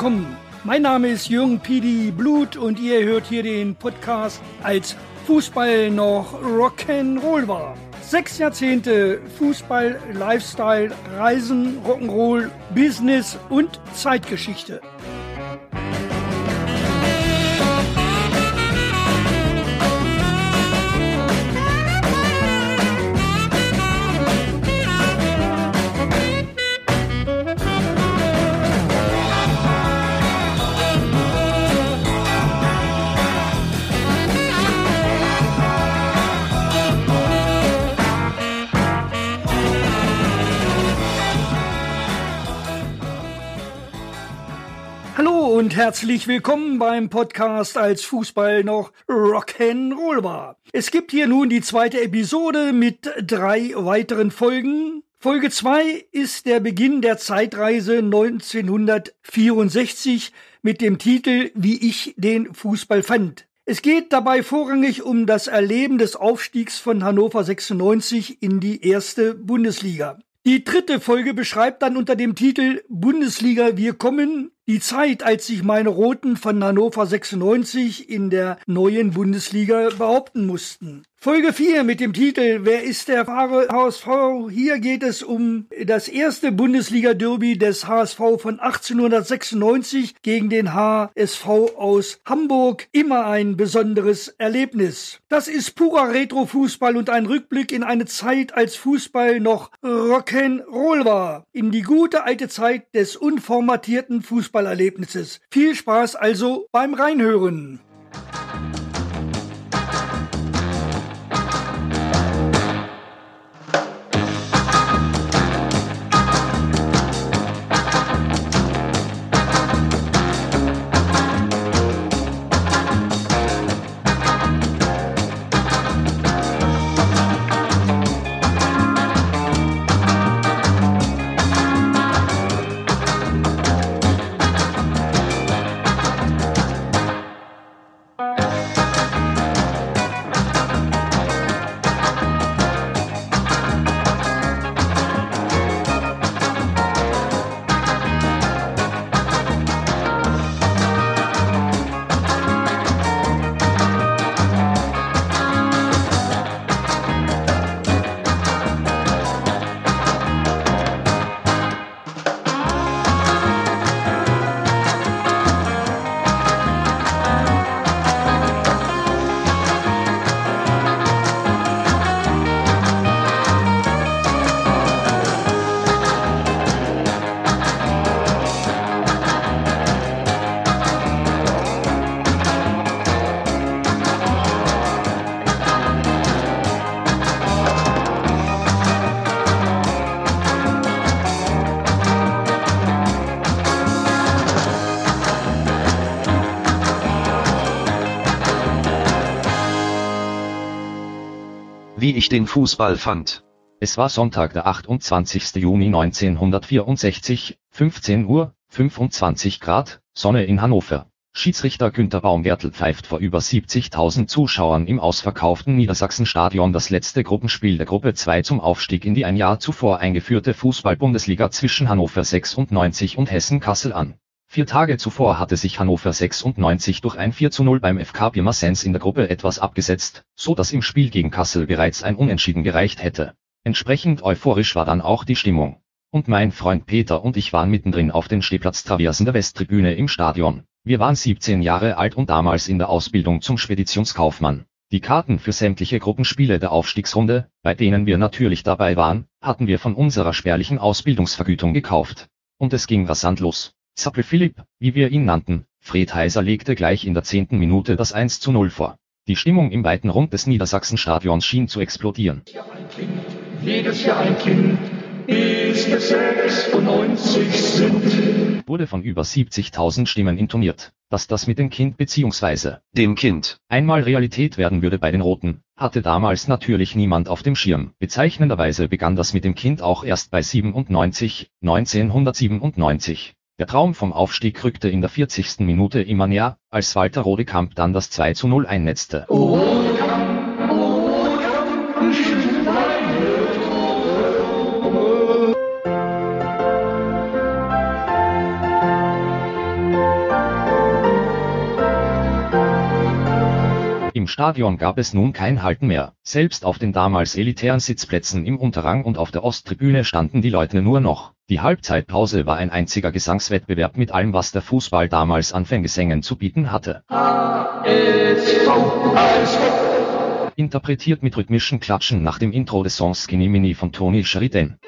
willkommen. Mein Name ist Jürgen Pidi Blut und ihr hört hier den Podcast als Fußball noch Rock'n'Roll war. Sechs Jahrzehnte Fußball, Lifestyle, Reisen, Rock'n'Roll, Business und Zeitgeschichte. Und herzlich willkommen beim Podcast als Fußball noch Rock'n'Roll war. Es gibt hier nun die zweite Episode mit drei weiteren Folgen. Folge 2 ist der Beginn der Zeitreise 1964 mit dem Titel Wie ich den Fußball fand. Es geht dabei vorrangig um das Erleben des Aufstiegs von Hannover 96 in die erste Bundesliga. Die dritte Folge beschreibt dann unter dem Titel Bundesliga Wir kommen die Zeit, als sich meine Roten von Hannover 96 in der neuen Bundesliga behaupten mussten. Folge 4 mit dem Titel Wer ist der wahre HSV? Hier geht es um das erste Bundesliga-Derby des HSV von 1896 gegen den HSV aus Hamburg. Immer ein besonderes Erlebnis. Das ist purer Retro-Fußball und ein Rückblick in eine Zeit, als Fußball noch Rock'n'Roll war. In die gute alte Zeit des unformatierten Fußballerlebnisses. Viel Spaß also beim Reinhören. Wie ich den Fußball fand. Es war Sonntag, der 28. Juni 1964, 15 Uhr, 25 Grad, Sonne in Hannover. Schiedsrichter Günter Baumgärtel pfeift vor über 70.000 Zuschauern im ausverkauften Niedersachsenstadion das letzte Gruppenspiel der Gruppe 2 zum Aufstieg in die ein Jahr zuvor eingeführte Fußball-Bundesliga zwischen Hannover 96 und Hessen Kassel an. Vier Tage zuvor hatte sich Hannover 96 durch ein 4 zu 0 beim FK Pirmasens in der Gruppe etwas abgesetzt, so dass im Spiel gegen Kassel bereits ein Unentschieden gereicht hätte. Entsprechend euphorisch war dann auch die Stimmung. Und mein Freund Peter und ich waren mittendrin auf den Stehplatztraversen der Westtribüne im Stadion. Wir waren 17 Jahre alt und damals in der Ausbildung zum Speditionskaufmann. Die Karten für sämtliche Gruppenspiele der Aufstiegsrunde, bei denen wir natürlich dabei waren, hatten wir von unserer spärlichen Ausbildungsvergütung gekauft. Und es ging rasant los. Zappel Philipp, wie wir ihn nannten, Fred Heiser legte gleich in der zehnten Minute das 1 zu 0 vor. Die Stimmung im weiten Rund des Niedersachsenstadions schien zu explodieren. Jedes Jahr ein Kind, bis wir 96 sind. Wurde von über 70.000 Stimmen intoniert, dass das mit dem Kind bzw. dem Kind einmal Realität werden würde bei den Roten, hatte damals natürlich niemand auf dem Schirm. Bezeichnenderweise begann das mit dem Kind auch erst bei 97, 1997. Der Traum vom Aufstieg rückte in der 40. Minute immer näher, als Walter Rodekamp dann das 2 zu 0 einnetzte. Stadion gab es nun kein Halten mehr. Selbst auf den damals elitären Sitzplätzen im Unterrang und auf der Osttribüne standen die Leute nur noch. Die Halbzeitpause war ein einziger Gesangswettbewerb mit allem, was der Fußball damals an Fangesängen zu bieten hatte. Interpretiert mit rhythmischen Klatschen nach dem Intro des Songs Skinny Mini von Tony Sheridan.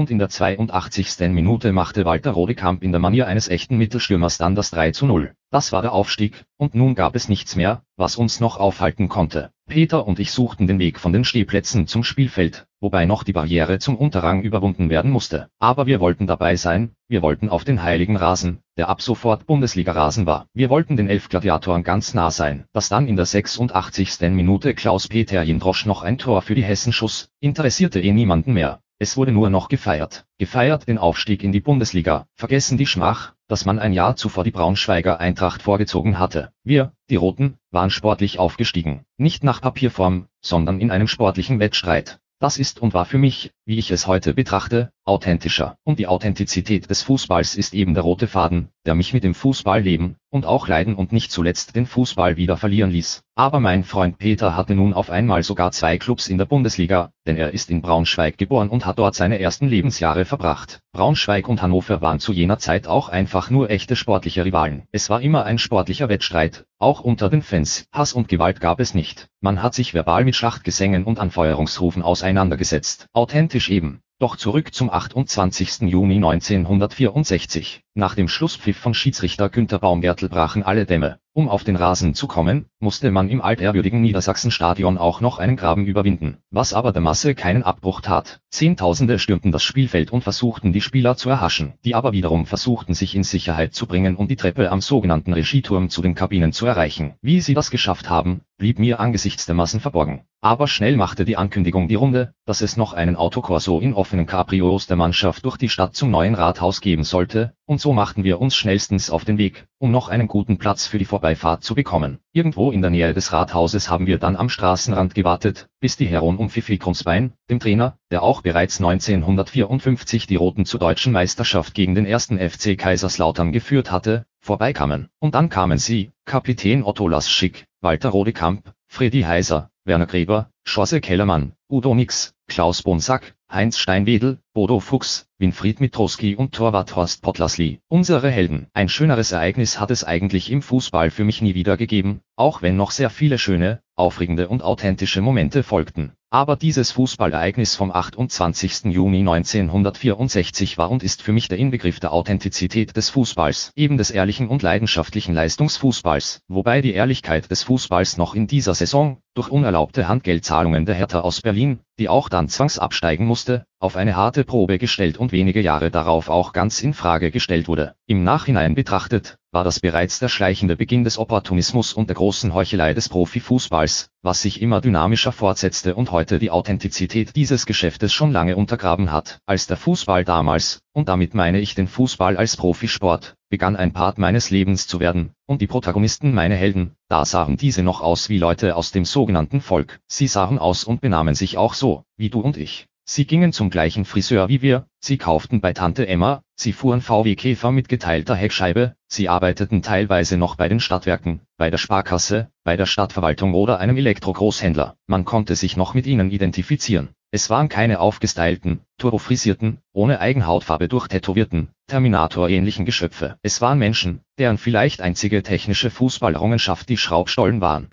Und in der 82. Minute machte Walter Rodekamp in der Manier eines echten Mittelstürmers dann das 3 zu 0. Das war der Aufstieg, und nun gab es nichts mehr, was uns noch aufhalten konnte. Peter und ich suchten den Weg von den Stehplätzen zum Spielfeld, wobei noch die Barriere zum Unterrang überwunden werden musste. Aber wir wollten dabei sein, wir wollten auf den heiligen Rasen, der ab sofort Bundesliga-Rasen war. Wir wollten den elf Gladiatoren ganz nah sein. Dass dann in der 86. Minute Klaus-Peter Jindrosch noch ein Tor für die Hessen schuss, interessierte eh niemanden mehr. Es wurde nur noch gefeiert. Gefeiert den Aufstieg in die Bundesliga, vergessen die Schmach, dass man ein Jahr zuvor die Braunschweiger Eintracht vorgezogen hatte. Wir, die Roten, waren sportlich aufgestiegen. Nicht nach Papierform, sondern in einem sportlichen Wettstreit. Das ist und war für mich, wie ich es heute betrachte, authentischer. Und die Authentizität des Fußballs ist eben der rote Faden, der mich mit dem Fußball leben und auch leiden und nicht zuletzt den Fußball wieder verlieren ließ. Aber mein Freund Peter hatte nun auf einmal sogar zwei Clubs in der Bundesliga, denn er ist in Braunschweig geboren und hat dort seine ersten Lebensjahre verbracht. Braunschweig und Hannover waren zu jener Zeit auch einfach nur echte sportliche Rivalen. Es war immer ein sportlicher Wettstreit, auch unter den Fans. Hass und Gewalt gab es nicht. Man hat sich verbal mit Schlachtgesängen und Anfeuerungsrufen auseinandergesetzt. Authentisch eben. Doch zurück zum 28. Juni 1964. Nach dem Schlusspfiff von Schiedsrichter Günter Baumgärtel brachen alle Dämme. Um auf den Rasen zu kommen, musste man im altehrwürdigen Niedersachsenstadion auch noch einen Graben überwinden, was aber der Masse keinen Abbruch tat. Zehntausende stürmten das Spielfeld und versuchten die Spieler zu erhaschen, die aber wiederum versuchten sich in Sicherheit zu bringen und die Treppe am sogenannten Regieturm zu den Kabinen zu erreichen. Wie sie das geschafft haben, blieb mir angesichts der Massen verborgen. Aber schnell machte die Ankündigung die Runde, dass es noch einen Autokorso in offenen Cabrios der Mannschaft durch die Stadt zum neuen Rathaus geben sollte, und so machten wir uns schnellstens auf den Weg, um noch einen guten Platz für die Vorbeifahrt zu bekommen. Irgendwo in der Nähe des Rathauses haben wir dann am Straßenrand gewartet, bis die Herren um Fifi Krumsbein, dem Trainer, der auch bereits 1954 die Roten zur deutschen Meisterschaft gegen den ersten FC Kaiserslautern geführt hatte, vorbeikamen. Und dann kamen sie, Kapitän Otto Lasschick, Walter Rodekamp, Freddy Heiser, Werner Gräber, Schosse Kellermann, Udo Nix, Klaus Bonsack, Heinz Steinwedel, Bodo Fuchs, Winfried Mitrowski und Torwart Horst Potlasli. Unsere Helden. Ein schöneres Ereignis hat es eigentlich im Fußball für mich nie wieder gegeben, auch wenn noch sehr viele schöne, aufregende und authentische Momente folgten. Aber dieses Fußballereignis vom 28. Juni 1964 war und ist für mich der Inbegriff der Authentizität des Fußballs, eben des ehrlichen und leidenschaftlichen Leistungsfußballs, wobei die Ehrlichkeit des Fußballs noch in dieser Saison, durch unerlaubte Handgeldzahlungen der Hertha aus Berlin, die auch dann zwangsabsteigen musste, auf eine harte Probe gestellt und wenige Jahre darauf auch ganz in Frage gestellt wurde. Im Nachhinein betrachtet, war das bereits der schleichende Beginn des Opportunismus und der großen Heuchelei des Profifußballs, was sich immer dynamischer fortsetzte und heute die Authentizität dieses Geschäftes schon lange untergraben hat. Als der Fußball damals, und damit meine ich den Fußball als Profisport, begann ein Part meines Lebens zu werden, und die Protagonisten meine Helden, da sahen diese noch aus wie Leute aus dem sogenannten Volk. Sie sahen aus und benahmen sich auch so, wie du und ich. Sie gingen zum gleichen Friseur wie wir, sie kauften bei Tante Emma, sie fuhren VW Käfer mit geteilter Heckscheibe, sie arbeiteten teilweise noch bei den Stadtwerken, bei der Sparkasse, bei der Stadtverwaltung oder einem Elektrogroßhändler. Man konnte sich noch mit ihnen identifizieren. Es waren keine aufgestylten, turbofrisierten, ohne Eigenhautfarbe durchtätowierten, Terminator-ähnlichen Geschöpfe. Es waren Menschen, deren vielleicht einzige technische Fußballerrungenschaft die Schraubstollen waren.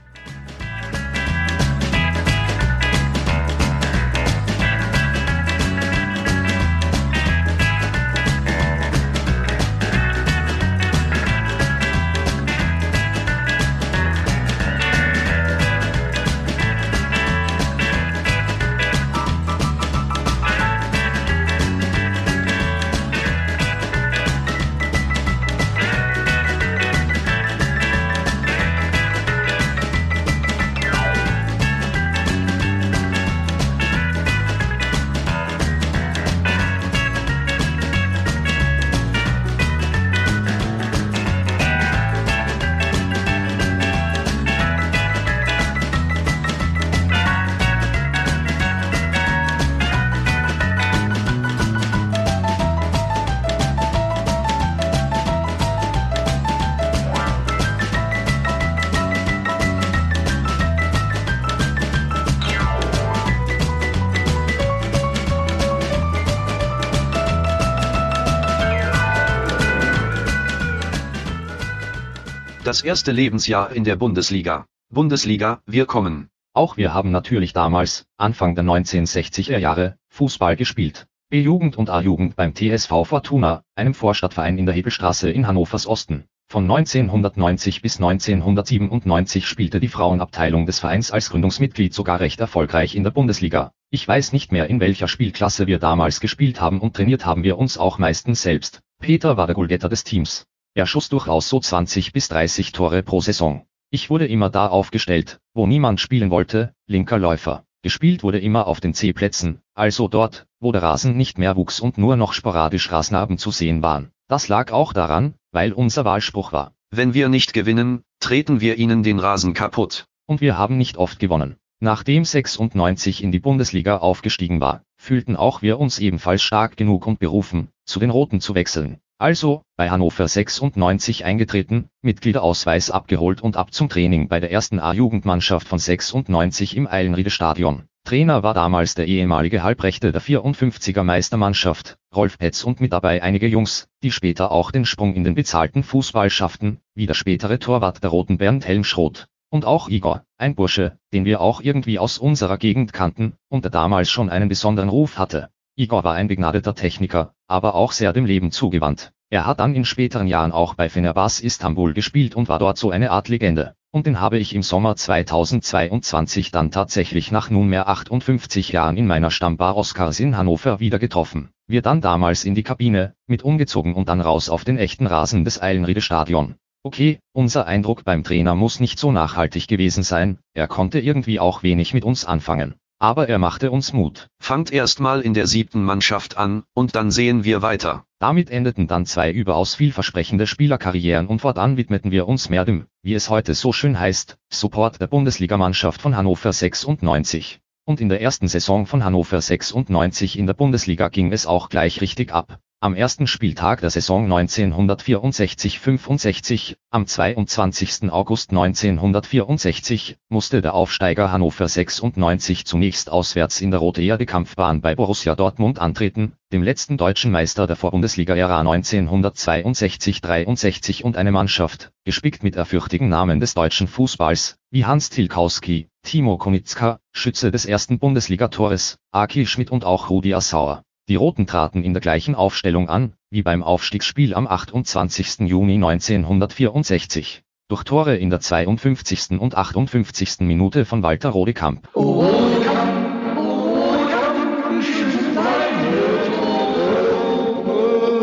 Das erste Lebensjahr in der Bundesliga. Bundesliga, wir kommen. Auch wir haben natürlich damals, Anfang der 1960er Jahre, Fußball gespielt. B-Jugend und A-Jugend beim TSV Fortuna, einem Vorstadtverein in der Hebelstraße in Hannovers Osten. Von 1990 bis 1997 spielte die Frauenabteilung des Vereins als Gründungsmitglied sogar recht erfolgreich in der Bundesliga. Ich weiß nicht mehr in welcher Spielklasse wir damals gespielt haben und trainiert haben wir uns auch meistens selbst. Peter war der Goalgetter des Teams. Er schoss durchaus so 20 bis 30 Tore pro Saison. Ich wurde immer da aufgestellt, wo niemand spielen wollte, linker Läufer. Gespielt wurde immer auf den C-Plätzen, also dort, wo der Rasen nicht mehr wuchs und nur noch sporadisch Rasenarben zu sehen waren. Das lag auch daran, weil unser Wahlspruch war. Wenn wir nicht gewinnen, treten wir ihnen den Rasen kaputt. Und wir haben nicht oft gewonnen. Nachdem 96 in die Bundesliga aufgestiegen war, fühlten auch wir uns ebenfalls stark genug und berufen, zu den Roten zu wechseln. Also, bei Hannover 96 eingetreten, Mitgliederausweis abgeholt und ab zum Training bei der ersten A-Jugendmannschaft von 96 im Eilenriede Stadion. Trainer war damals der ehemalige Halbrechte der 54er Meistermannschaft, Rolf Petz und mit dabei einige Jungs, die später auch den Sprung in den bezahlten Fußball schafften, wie der spätere Torwart der Roten Bernd Helmschroth. Und auch Igor, ein Bursche, den wir auch irgendwie aus unserer Gegend kannten, und der damals schon einen besonderen Ruf hatte. Igor war ein begnadeter Techniker, aber auch sehr dem Leben zugewandt. Er hat dann in späteren Jahren auch bei Fenerbahce Istanbul gespielt und war dort so eine Art Legende. Und den habe ich im Sommer 2022 dann tatsächlich nach nunmehr 58 Jahren in meiner Stammbar Oscars in Hannover wieder getroffen. Wir dann damals in die Kabine, mit umgezogen und dann raus auf den echten Rasen des Eilenriede Stadion. Okay, unser Eindruck beim Trainer muss nicht so nachhaltig gewesen sein, er konnte irgendwie auch wenig mit uns anfangen. Aber er machte uns Mut. Fangt erstmal in der siebten Mannschaft an, und dann sehen wir weiter. Damit endeten dann zwei überaus vielversprechende Spielerkarrieren und fortan widmeten wir uns mehr dem, wie es heute so schön heißt, Support der Bundesligamannschaft von Hannover 96. Und in der ersten Saison von Hannover 96 in der Bundesliga ging es auch gleich richtig ab. Am ersten Spieltag der Saison 1964-65, am 22. August 1964, musste der Aufsteiger Hannover 96 zunächst auswärts in der Rote Erde Kampfbahn bei Borussia Dortmund antreten, dem letzten deutschen Meister der Vorbundesliga-Ära 1962-63 und eine Mannschaft, gespickt mit ehrfürchtigen Namen des deutschen Fußballs, wie Hans Tilkowski, Timo Konitzka, Schütze des ersten Bundesligatores, Aki Schmidt und auch Rudi Assauer. Die Roten traten in der gleichen Aufstellung an, wie beim Aufstiegsspiel am 28. Juni 1964. Durch Tore in der 52. und 58. Minute von Walter Rodekamp.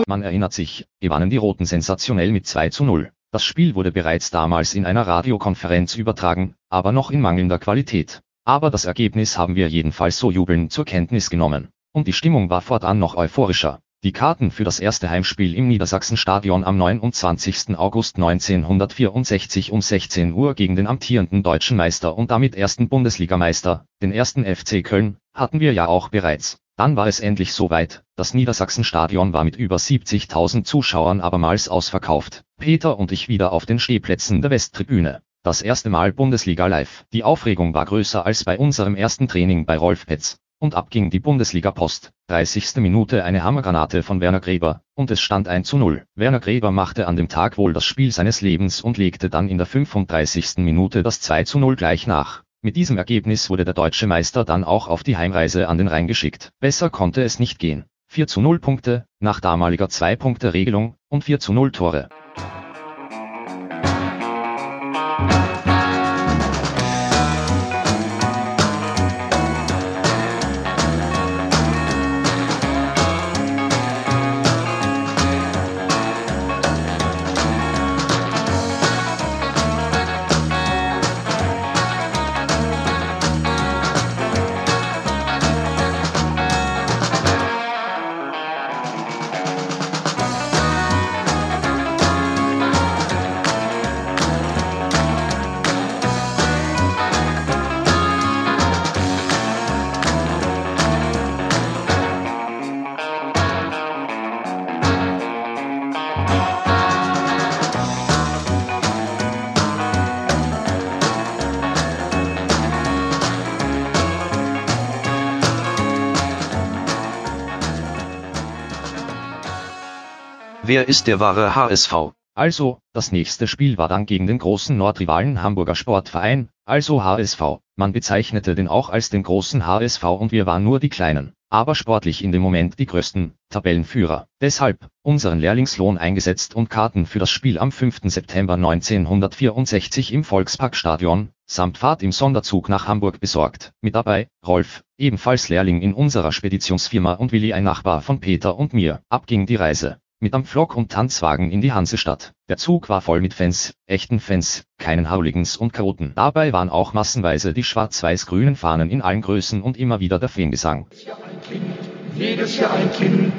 Man erinnert sich, gewannen die Roten sensationell mit 2 zu 0. Das Spiel wurde bereits damals in einer Radiokonferenz übertragen, aber noch in mangelnder Qualität. Aber das Ergebnis haben wir jedenfalls so jubelnd zur Kenntnis genommen. Und die Stimmung war fortan noch euphorischer. Die Karten für das erste Heimspiel im Niedersachsenstadion am 29. August 1964 um 16 Uhr gegen den amtierenden deutschen Meister und damit ersten Bundesligameister, den ersten FC Köln, hatten wir ja auch bereits. Dann war es endlich soweit, das Niedersachsenstadion war mit über 70.000 Zuschauern abermals ausverkauft. Peter und ich wieder auf den Stehplätzen der Westtribüne. Das erste Mal Bundesliga live. Die Aufregung war größer als bei unserem ersten Training bei Rolf Petz und ab ging die Bundesliga-Post. 30. Minute eine Hammergranate von Werner Gräber, und es stand 1 zu 0. Werner Gräber machte an dem Tag wohl das Spiel seines Lebens und legte dann in der 35. Minute das 2 zu 0 gleich nach. Mit diesem Ergebnis wurde der deutsche Meister dann auch auf die Heimreise an den Rhein geschickt. Besser konnte es nicht gehen. 4 zu 0 Punkte, nach damaliger 2-Punkte-Regelung, und 4 zu 0 Tore. Wer ist der wahre HSV? Also, das nächste Spiel war dann gegen den großen Nordrivalen Hamburger Sportverein, also HSV. Man bezeichnete den auch als den großen HSV und wir waren nur die Kleinen, aber sportlich in dem Moment die größten Tabellenführer. Deshalb unseren Lehrlingslohn eingesetzt und Karten für das Spiel am 5. September 1964 im Volksparkstadion, samt Fahrt im Sonderzug nach Hamburg besorgt. Mit dabei, Rolf, ebenfalls Lehrling in unserer Speditionsfirma und Willi ein Nachbar von Peter und mir. Ab ging die Reise mit am Flock und Tanzwagen in die Hansestadt. Der Zug war voll mit Fans, echten Fans, keinen Hauligens und Karoten. Dabei waren auch massenweise die schwarz-weiß-grünen Fahnen in allen Größen und immer wieder der Fangesang. Jedes Jahr ein Kind,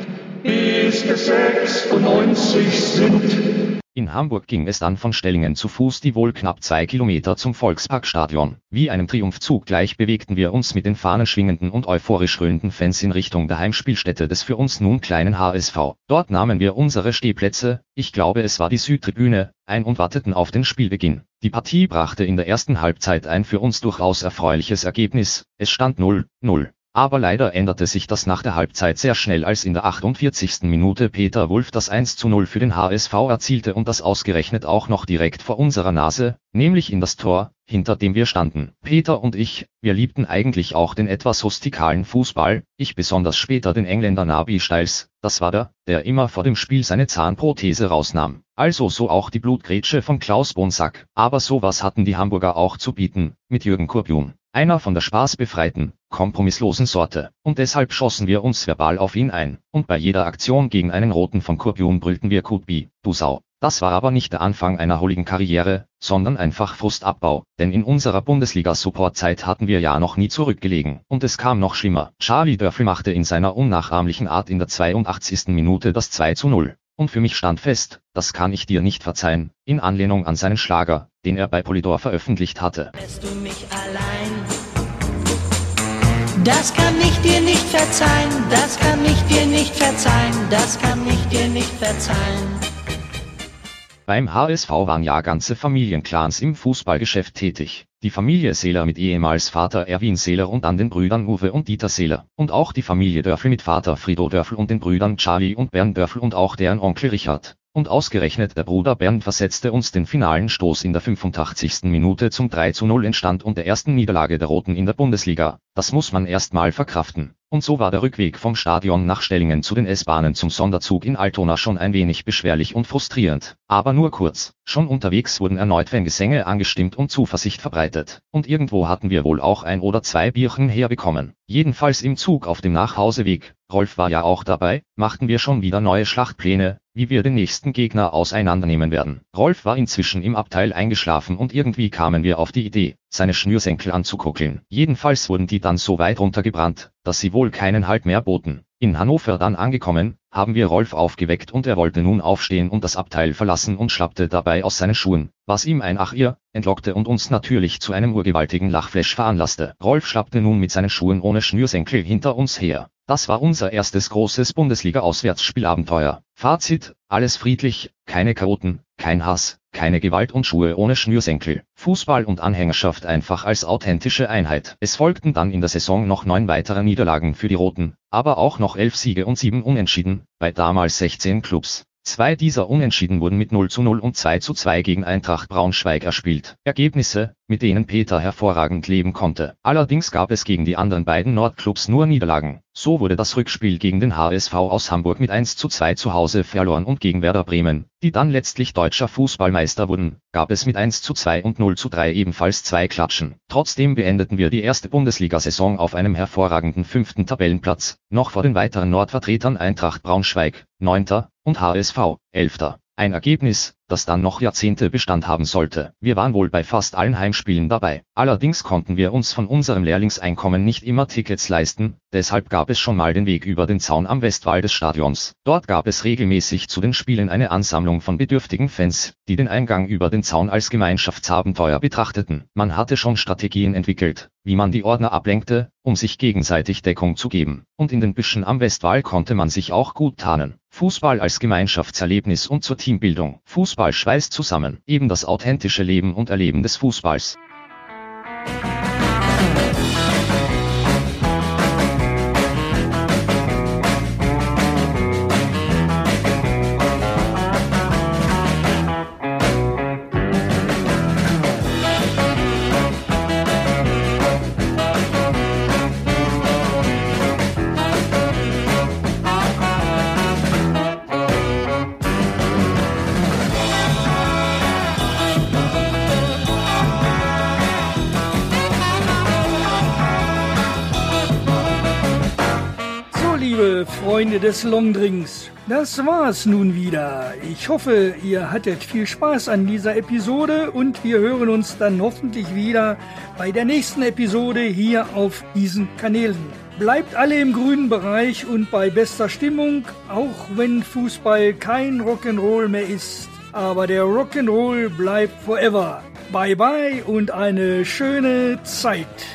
bis wir 96 sind. In Hamburg ging es dann von Stellingen zu Fuß die wohl knapp zwei Kilometer zum Volksparkstadion. Wie einem Triumphzug gleich bewegten wir uns mit den fahnenschwingenden und euphorisch röhnenden Fans in Richtung der Heimspielstätte des für uns nun kleinen HSV. Dort nahmen wir unsere Stehplätze, ich glaube es war die Südtribüne, ein und warteten auf den Spielbeginn. Die Partie brachte in der ersten Halbzeit ein für uns durchaus erfreuliches Ergebnis, es stand 0-0. Aber leider änderte sich das nach der Halbzeit sehr schnell, als in der 48. Minute Peter Wulff das 1 zu 0 für den HSV erzielte und das ausgerechnet auch noch direkt vor unserer Nase, nämlich in das Tor, hinter dem wir standen. Peter und ich, wir liebten eigentlich auch den etwas rustikalen Fußball, ich besonders später den Engländer Nabi Styles, das war der, der immer vor dem Spiel seine Zahnprothese rausnahm. Also so auch die Blutgrätsche von Klaus Bonsack. Aber sowas hatten die Hamburger auch zu bieten, mit Jürgen Kurbjun. Einer von der spaßbefreiten, kompromisslosen Sorte. Und deshalb schossen wir uns verbal auf ihn ein. Und bei jeder Aktion gegen einen Roten von Kurpion brüllten wir Kutbi, du Sau. Das war aber nicht der Anfang einer holigen Karriere, sondern einfach Frustabbau, denn in unserer Bundesliga-Supportzeit hatten wir ja noch nie zurückgelegen. Und es kam noch schlimmer. Charlie Dörfel machte in seiner unnachahmlichen Art in der 82. Minute das 2 zu 0. Und für mich stand fest, das kann ich dir nicht verzeihen, in Anlehnung an seinen Schlager, den er bei Polydor veröffentlicht hatte. Das kann ich dir nicht verzeihen, das kann ich dir nicht verzeihen, das kann ich dir nicht verzeihen. Beim HSV waren ja ganze Familienclans im Fußballgeschäft tätig. Die Familie Seeler mit ehemals Vater Erwin Seeler und an den Brüdern Uwe und Dieter Seeler. Und auch die Familie Dörfel mit Vater Frido Dörfel und den Brüdern Charlie und Bernd Dörfel und auch deren Onkel Richard. Und ausgerechnet der Bruder Bernd versetzte uns den finalen Stoß in der 85. Minute zum 3 zu 0 entstand und der ersten Niederlage der Roten in der Bundesliga. Das muss man erst mal verkraften. Und so war der Rückweg vom Stadion nach Stellingen zu den S-Bahnen zum Sonderzug in Altona schon ein wenig beschwerlich und frustrierend. Aber nur kurz. Schon unterwegs wurden erneut Fangesänge angestimmt und Zuversicht verbreitet. Und irgendwo hatten wir wohl auch ein oder zwei Bierchen herbekommen. Jedenfalls im Zug auf dem Nachhauseweg, Rolf war ja auch dabei, machten wir schon wieder neue Schlachtpläne, wie wir den nächsten Gegner auseinandernehmen werden. Rolf war inzwischen im Abteil eingeschlafen und irgendwie kamen wir auf die Idee, seine Schnürsenkel anzukuckeln. Jedenfalls wurden die dann so weit runtergebrannt, dass sie wohl keinen Halt mehr boten. In Hannover dann angekommen, haben wir Rolf aufgeweckt und er wollte nun aufstehen und das Abteil verlassen und schlappte dabei aus seinen Schuhen, was ihm ein Ach ihr, entlockte und uns natürlich zu einem urgewaltigen Lachflash veranlasste. Rolf schlappte nun mit seinen Schuhen ohne Schnürsenkel hinter uns her. Das war unser erstes großes Bundesliga-Auswärtsspielabenteuer. Fazit, alles friedlich, keine Chaoten, kein Hass, keine Gewalt und Schuhe ohne Schnürsenkel. Fußball und Anhängerschaft einfach als authentische Einheit. Es folgten dann in der Saison noch neun weitere Niederlagen für die Roten, aber auch noch elf Siege und sieben Unentschieden, bei damals 16 Clubs. Zwei dieser Unentschieden wurden mit 0 zu 0 und 2 zu 2 gegen Eintracht Braunschweig erspielt. Ergebnisse, mit denen Peter hervorragend leben konnte. Allerdings gab es gegen die anderen beiden Nordclubs nur Niederlagen. So wurde das Rückspiel gegen den HSV aus Hamburg mit 1 zu 2 zu Hause verloren und gegen Werder Bremen, die dann letztlich deutscher Fußballmeister wurden, gab es mit 1 zu 2 und 0 zu 3 ebenfalls zwei Klatschen. Trotzdem beendeten wir die erste Bundesliga-Saison auf einem hervorragenden fünften Tabellenplatz, noch vor den weiteren Nordvertretern Eintracht Braunschweig, 9. und HSV, 11. Ein Ergebnis, das dann noch Jahrzehnte Bestand haben sollte. Wir waren wohl bei fast allen Heimspielen dabei. Allerdings konnten wir uns von unserem Lehrlingseinkommen nicht immer Tickets leisten, deshalb gab es schon mal den Weg über den Zaun am Westwall des Stadions. Dort gab es regelmäßig zu den Spielen eine Ansammlung von bedürftigen Fans, die den Eingang über den Zaun als Gemeinschaftsabenteuer betrachteten. Man hatte schon Strategien entwickelt, wie man die Ordner ablenkte, um sich gegenseitig Deckung zu geben. Und in den Büschen am Westwall konnte man sich auch gut tarnen. Fußball als Gemeinschaftserlebnis und zur Teambildung. Fußball schweißt zusammen. Eben das authentische Leben und Erleben des Fußballs. Freunde des Longdrinks. Das war's nun wieder. Ich hoffe, ihr hattet viel Spaß an dieser Episode und wir hören uns dann hoffentlich wieder bei der nächsten Episode hier auf diesen Kanälen. Bleibt alle im grünen Bereich und bei bester Stimmung, auch wenn Fußball kein Rock'n'Roll mehr ist. Aber der Rock'n'Roll bleibt forever. Bye bye und eine schöne Zeit.